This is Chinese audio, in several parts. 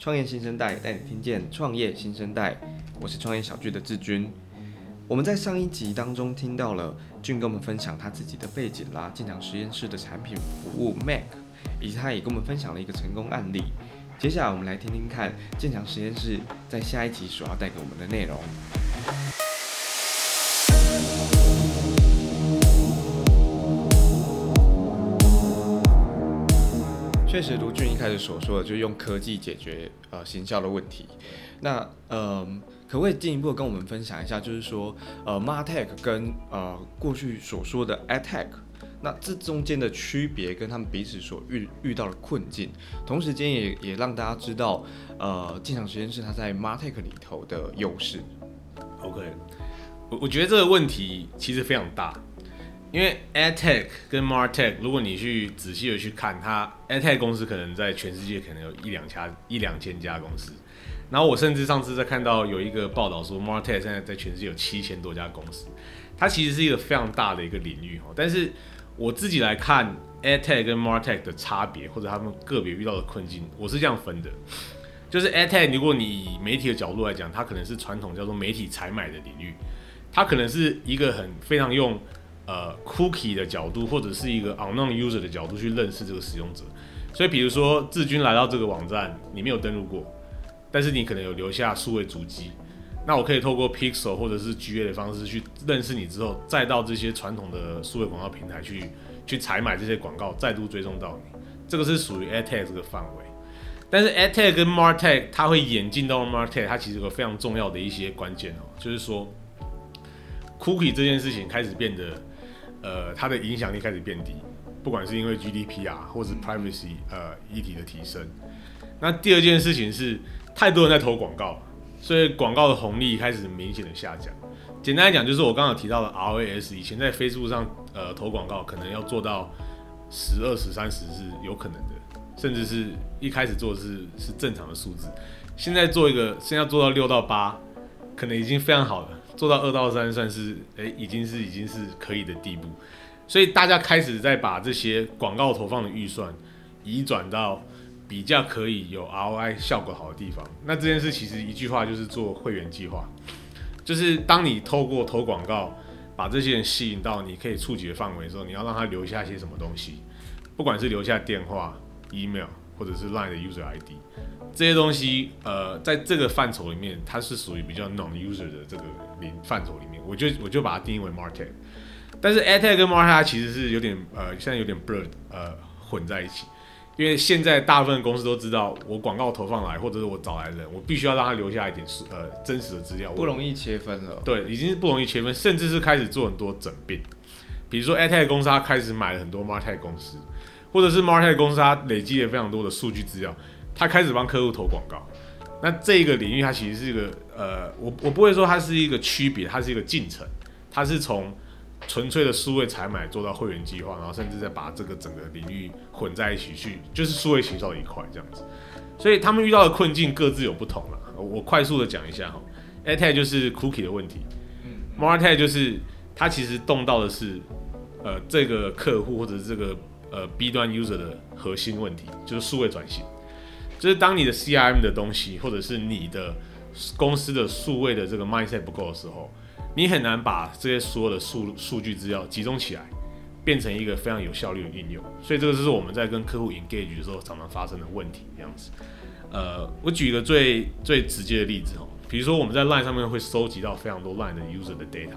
创业新生代带你听见创业新生代，我是创业小聚的志军。我们在上一集当中听到了俊跟我们分享他自己的背景啦，进场实验室的产品服务 Mac，以及他也跟我们分享了一个成功案例。接下来我们来听听看建强实验室在下一集所要带给我们的内容。确实，卢俊一开始所说的，就是用科技解决呃行销的问题。那呃，可不可以进一步跟我们分享一下，就是说呃，MarTech 跟呃过去所说的 AdTech，那这中间的区别跟他们彼此所遇遇到的困境，同时间也也让大家知道呃，进场实验室它在 MarTech 里头的优势。OK，我我觉得这个问题其实非常大。因为 AdTech 跟 MarTech，如果你去仔细的去看它，AdTech 公司可能在全世界可能有一两家、一两千家公司。然后我甚至上次在看到有一个报道说，MarTech 现在在全世界有七千多家公司，它其实是一个非常大的一个领域哈。但是我自己来看 AdTech 跟 MarTech 的差别，或者他们个别遇到的困境，我是这样分的，就是 AdTech，如果你以媒体的角度来讲，它可能是传统叫做媒体采买的领域，它可能是一个很非常用。呃，cookie 的角度，或者是一个 unknown user 的角度去认识这个使用者，所以比如说志军来到这个网站，你没有登录过，但是你可能有留下数位足迹，那我可以透过 Pixel 或者是 GA 的方式去认识你之后，再到这些传统的数位广告平台去去采买这些广告，再度追踪到你，这个是属于 AdTech 这个范围。但是 AdTech 跟 MarTech 它会演进到 MarTech，它其实有个非常重要的一些关键哦，就是说 cookie 这件事情开始变得。呃，它的影响力开始变低，不管是因为 GDPR 或者 privacy 呃议题的提升。那第二件事情是，太多人在投广告，所以广告的红利开始明显的下降。简单来讲，就是我刚刚提到的 ROAS，以前在 Facebook 上呃投广告，可能要做到十、二十、三十是有可能的，甚至是一开始做是是正常的数字。现在做一个，现在做到六到八，可能已经非常好了。做到二到三算是诶、已经是已经是可以的地步，所以大家开始在把这些广告投放的预算移转到比较可以有 ROI 效果好的地方。那这件事其实一句话就是做会员计划，就是当你透过投广告把这些人吸引到你可以触及的范围的时候，你要让他留下些什么东西，不管是留下电话、email 或者是 Line 的 user ID。这些东西，呃，在这个范畴里面，它是属于比较 non-user 的这个领范畴里面，我就我就把它定义为 MarTech。但是 AdTech 跟 MarTech 它其实是有点呃，现在有点 blur 呃混在一起，因为现在大部分公司都知道，我广告投放来或者是我找来的人，我必须要让他留下一点呃真实的资料，不容易切分了。对，已经是不容易切分，甚至是开始做很多整并。比如说 AdTech 公司，它开始买了很多 MarTech 公司，或者是 MarTech 公司，它累积了非常多的数据资料。它开始帮客户投广告，那这个领域它其实是一个呃，我我不会说它是一个区别，它是一个进程，它是从纯粹的数位采买做到会员计划，然后甚至再把这个整个领域混在一起去，就是数位行销的一块这样子。所以他们遇到的困境各自有不同了。我快速的讲一下哈，AdTech 就是 Cookie 的问题，MarTech 就是它其实动到的是呃这个客户或者是这个呃 B 端 user 的核心问题，就是数位转型。就是当你的 CRM 的东西，或者是你的公司的数位的这个 mindset 不够的时候，你很难把这些所有的数数据资料集中起来，变成一个非常有效率的应用。所以这个就是我们在跟客户 engage 的时候常常发生的问题。这样子，呃，我举一个最最直接的例子哦，比如说我们在 Line 上面会收集到非常多 Line 的 user 的 data，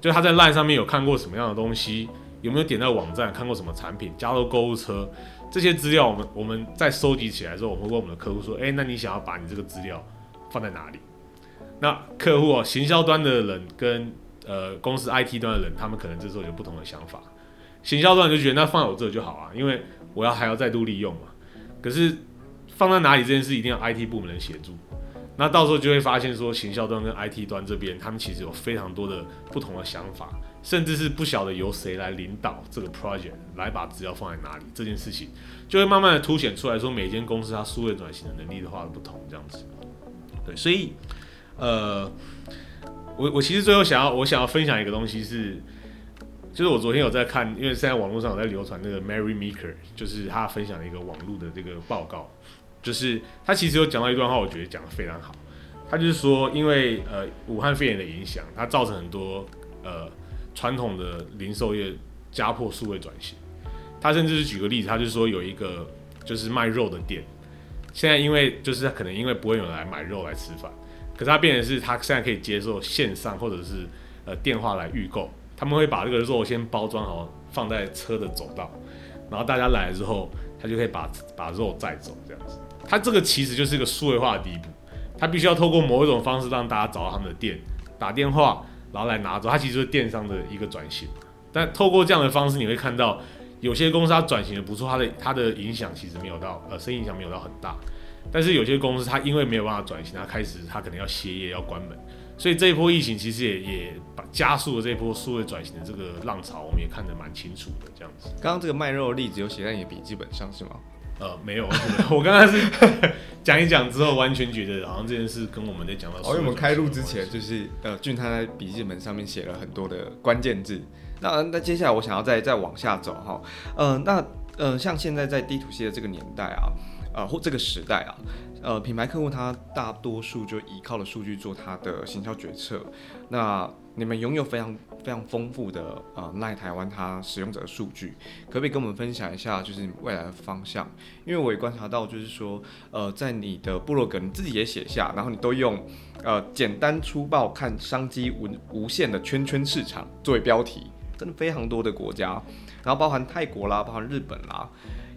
就他在 Line 上面有看过什么样的东西，有没有点到网站，看过什么产品，加入购物车。这些资料，我们我们在收集起来之后，我们会问我们的客户说：“诶，那你想要把你这个资料放在哪里？”那客户哦，行销端的人跟呃公司 IT 端的人，他们可能这时候有不同的想法。行销端就觉得那放我这就好啊，因为我要还要再度利用嘛。可是放在哪里这件事一定要 IT 部门的协助。那到时候就会发现说，行销端跟 IT 端这边，他们其实有非常多的不同的想法。甚至是不晓得由谁来领导这个 project，来把资料放在哪里，这件事情就会慢慢的凸显出来说，每间公司它数位转型的能力的话不同，这样子。对，所以，呃，我我其实最后想要我想要分享一个东西是，就是我昨天有在看，因为现在网络上有在流传那个 Mary Meeker，就是他分享了一个网络的这个报告。就是他其实有讲到一段话，我觉得讲得非常好。他就是说，因为呃武汉肺炎的影响，它造成很多呃传统的零售业加破数位转型。他甚至是举个例子，他就说有一个就是卖肉的店，现在因为就是他可能因为不会有人来买肉来吃饭，可是他变成是他现在可以接受线上或者是呃电话来预购，他们会把这个肉先包装好放在车的走道，然后大家来了之后，他就可以把把肉载走这样子。他这个其实就是一个数位化的第一步。他必须要透过某一种方式让大家找到他们的店，打电话，然后来拿走。它其实是电商的一个转型。但透过这样的方式，你会看到有些公司它转型的不错，它的它的影响其实没有到呃，生意影响没有到很大。但是有些公司它因为没有办法转型，它开始它可能要歇业要关门。所以这一波疫情其实也也把加速了这一波数位转型的这个浪潮，我们也看得蛮清楚的。这样子，刚刚这个卖肉的例子有写在你的笔记本上是吗？呃，没有，我刚刚是讲一讲之后，完全觉得好像这件事跟我们在讲到。哦，因为我们开录之前，就是呃，俊他在笔记本上面写了很多的关键字。那那接下来我想要再再往下走哈，呃，那呃，像现在在 D to C 的这个年代啊，呃，或这个时代啊，呃，品牌客户他大多数就依靠了数据做他的行销决策。那你们拥有非常非常丰富的呃 LINE 台湾它使用者的数据，可不可以跟我们分享一下，就是未来的方向？因为我也观察到，就是说，呃，在你的部落格你自己也写下，然后你都用呃简单粗暴看商机无无限的圈圈市场作为标题，真的非常多的国家，然后包含泰国啦，包含日本啦，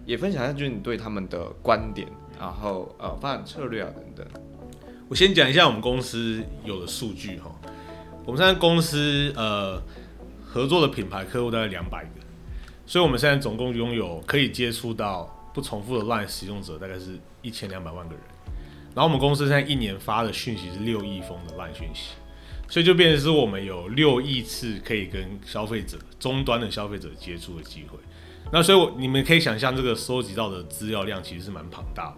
也分享一下就是你对他们的观点，然后呃发展策略啊等等。我先讲一下我们公司有的数据哈。我们现在公司呃合作的品牌客户大概两百个，所以我们现在总共拥有可以接触到不重复的烂使用者大概是一千两百万个人。然后我们公司现在一年发的讯息是六亿封的烂讯息，所以就变成是我们有六亿次可以跟消费者终端的消费者接触的机会。那所以我你们可以想象这个收集到的资料量其实是蛮庞大的。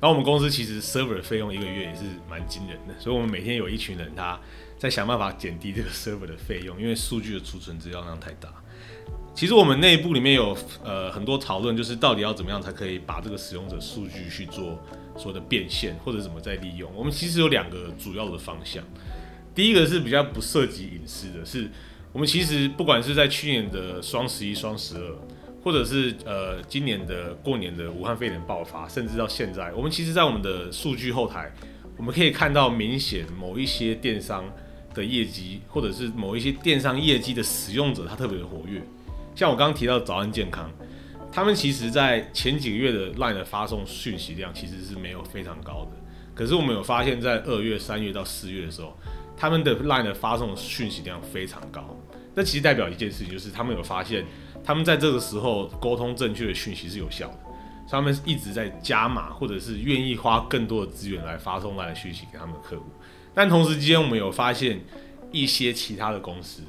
然后我们公司其实 server 费用一个月也是蛮惊人的，所以我们每天有一群人他。在想办法减低这个 server 的费用，因为数据的储存资料量太大。其实我们内部里面有呃很多讨论，就是到底要怎么样才可以把这个使用者数据去做所谓的变现，或者怎么再利用。我们其实有两个主要的方向。第一个是比较不涉及隐私的，是我们其实不管是在去年的双十一、双十二，或者是呃今年的过年的武汉肺炎爆发，甚至到现在，我们其实在我们的数据后台，我们可以看到明显某一些电商。的业绩，或者是某一些电商业绩的使用者，他特别的活跃。像我刚刚提到早安健康，他们其实在前几个月的 LINE 的发送讯息量其实是没有非常高的。可是我们有发现，在二月、三月到四月的时候，他们的 LINE 的发送讯息量非常高。那其实代表一件事情，就是他们有发现，他们在这个时候沟通正确的讯息是有效的。他们一直在加码，或者是愿意花更多的资源来发送 LINE 的讯息给他们的客户。但同时之间，我们有发现一些其他的公司，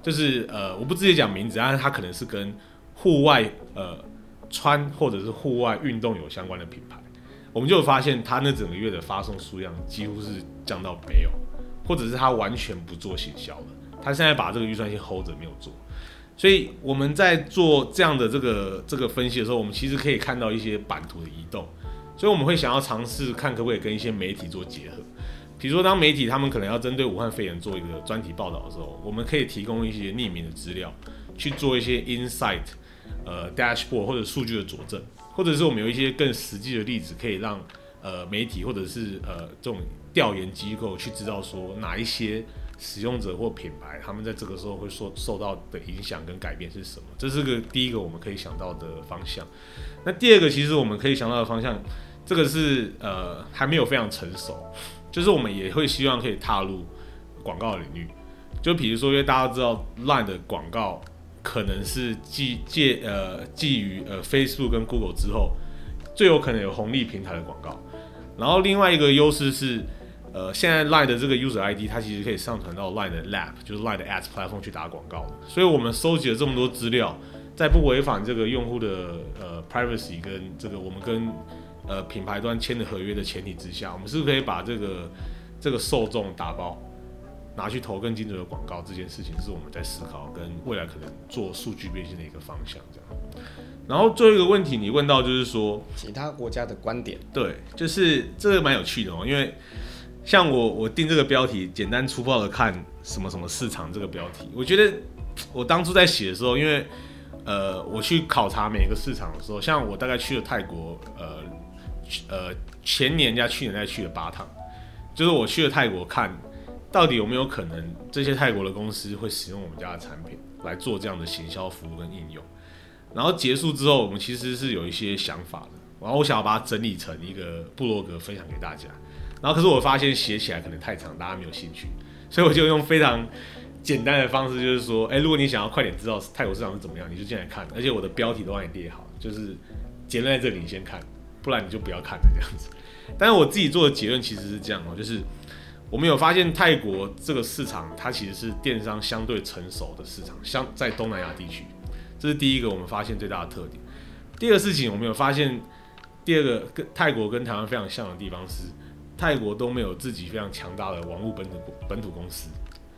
就是呃，我不直接讲名字，但是它可能是跟户外呃穿或者是户外运动有相关的品牌，我们就发现它那整个月的发送数量几乎是降到没有，或者是它完全不做行销了，它现在把这个预算先 hold 着没有做，所以我们在做这样的这个这个分析的时候，我们其实可以看到一些版图的移动，所以我们会想要尝试看可不可以跟一些媒体做结合。比如说，当媒体他们可能要针对武汉肺炎做一个专题报道的时候，我们可以提供一些匿名的资料，去做一些 insight，呃，dashboard 或者数据的佐证，或者是我们有一些更实际的例子，可以让呃媒体或者是呃这种调研机构去知道说哪一些使用者或品牌他们在这个时候会受受到的影响跟改变是什么。这是个第一个我们可以想到的方向。那第二个其实我们可以想到的方向，这个是呃还没有非常成熟。就是我们也会希望可以踏入广告领域，就比如说，因为大家知道烂的广告可能是继借呃基于呃 Facebook 跟 Google 之后最有可能有红利平台的广告。然后另外一个优势是，呃，现在 LINE 的这个 User ID 它其实可以上传到 LINE 的 Lab，就是 LINE 的 Ads Platform 去打广告。所以我们收集了这么多资料，在不违反这个用户的呃 Privacy 跟这个我们跟呃，品牌端签的合约的前提之下，我们是不是可以把这个这个受众打包拿去投更精准的广告？这件事情是我们在思考跟未来可能做数据变现的一个方向。这样。然后最后一个问题你问到就是说其他国家的观点，对，就是这个蛮有趣的哦，因为像我我定这个标题，简单粗暴的看什么什么市场这个标题，我觉得我当初在写的时候，因为呃我去考察每一个市场的时候，像我大概去了泰国，呃呃前年加去年再去了八趟，就是我去了泰国看到底有没有可能这些泰国的公司会使用我们家的产品来做这样的行销服务跟应用。然后结束之后，我们其实是有一些想法的。然后我想要把它整理成一个部落格分享给大家。然后可是我发现写起来可能太长，大家没有兴趣，所以我就用非常简单的方式，就是说，哎，如果你想要快点知道泰国市场是怎么样，你就进来看。而且我的标题都帮你列好，就是结论在这里，你先看，不然你就不要看了这样子。但是我自己做的结论其实是这样哦，就是我们有发现泰国这个市场，它其实是电商相对成熟的市场，相在东南亚地区。这是第一个我们发现最大的特点。第二个事情，我们有发现，第二个跟泰国跟台湾非常像的地方是，泰国都没有自己非常强大的网络本土本土公司，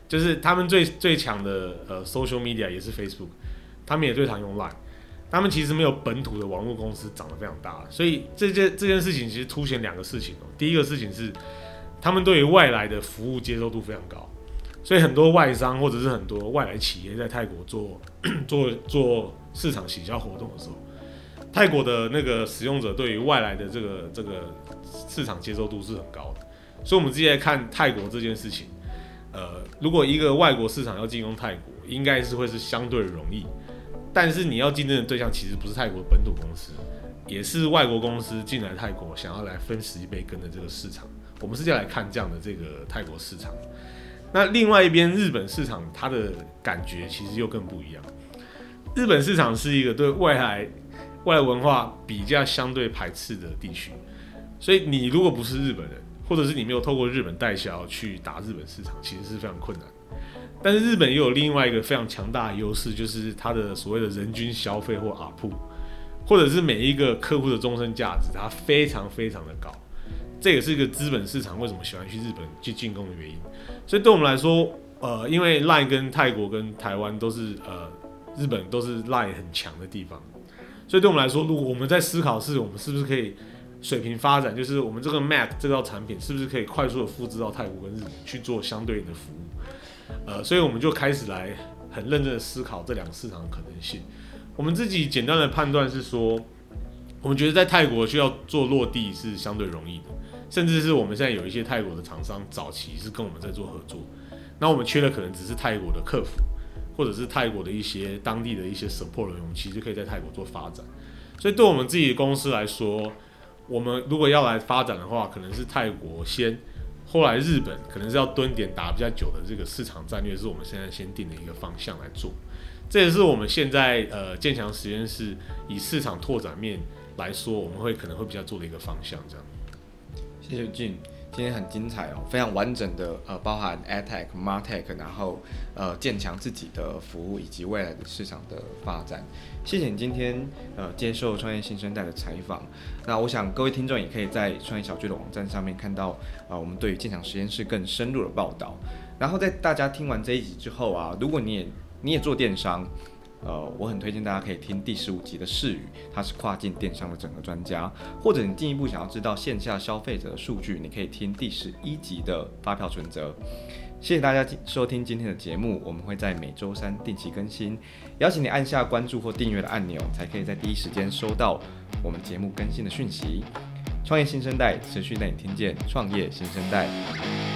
就是他们最最强的呃 social media 也是 Facebook，他们也最常用 Line，他们其实没有本土的网络公司长得非常大，所以这件这件事情其实凸显两个事情哦。第一个事情是，他们对于外来的服务接受度非常高。所以很多外商或者是很多外来企业在泰国做 做做市场行销活动的时候，泰国的那个使用者对于外来的这个这个市场接受度是很高的。所以，我们直接来看泰国这件事情。呃，如果一个外国市场要进攻泰国，应该是会是相对容易。但是你要竞争的对象其实不是泰国本土公司，也是外国公司进来泰国想要来分食一杯羹的这个市场。我们是要来看这样的这个泰国市场。那另外一边，日本市场它的感觉其实又更不一样。日本市场是一个对外来外来文化比较相对排斥的地区，所以你如果不是日本人，或者是你没有透过日本代销去打日本市场，其实是非常困难。但是日本也有另外一个非常强大的优势，就是它的所谓的人均消费或 ARPU，或者是每一个客户的终身价值，它非常非常的高。这也是一个资本市场为什么喜欢去日本去进攻的原因。所以对我们来说，呃，因为 LINE 跟泰国跟台湾都是呃日本都是 LINE 很强的地方，所以对我们来说，如果我们在思考是我们是不是可以水平发展，就是我们这个 Mac 这套产品是不是可以快速的复制到泰国跟日本去做相对应的服务，呃，所以我们就开始来很认真的思考这两个市场的可能性。我们自己简单的判断是说，我们觉得在泰国需要做落地是相对容易的。甚至是我们现在有一些泰国的厂商，早期是跟我们在做合作，那我们缺的可能只是泰国的客服，或者是泰国的一些当地的一些 support 人员，其实可以在泰国做发展。所以对我们自己公司来说，我们如果要来发展的话，可能是泰国先，后来日本可能是要蹲点打比较久的这个市场战略，是我们现在先定的一个方向来做。这也是我们现在呃建强实验室以市场拓展面来说，我们会可能会比较做的一个方向这样。谢谢 Jim，今天很精彩哦，非常完整的呃，包含 AdTech、MarTech，然后呃，建强自己的服务以及未来的市场的发展。谢谢你今天呃接受创业新生代的采访。那我想各位听众也可以在创业小聚的网站上面看到啊、我们对于建强实验室更深入的报道。然后在大家听完这一集之后啊，如果你也你也做电商。呃，我很推荐大家可以听第十五集的士语，他是跨境电商的整个专家。或者你进一步想要知道线下消费者的数据，你可以听第十一集的发票存折。谢谢大家收听今天的节目，我们会在每周三定期更新，邀请你按下关注或订阅的按钮，才可以在第一时间收到我们节目更新的讯息。创业新生代持续带你听见创业新生代。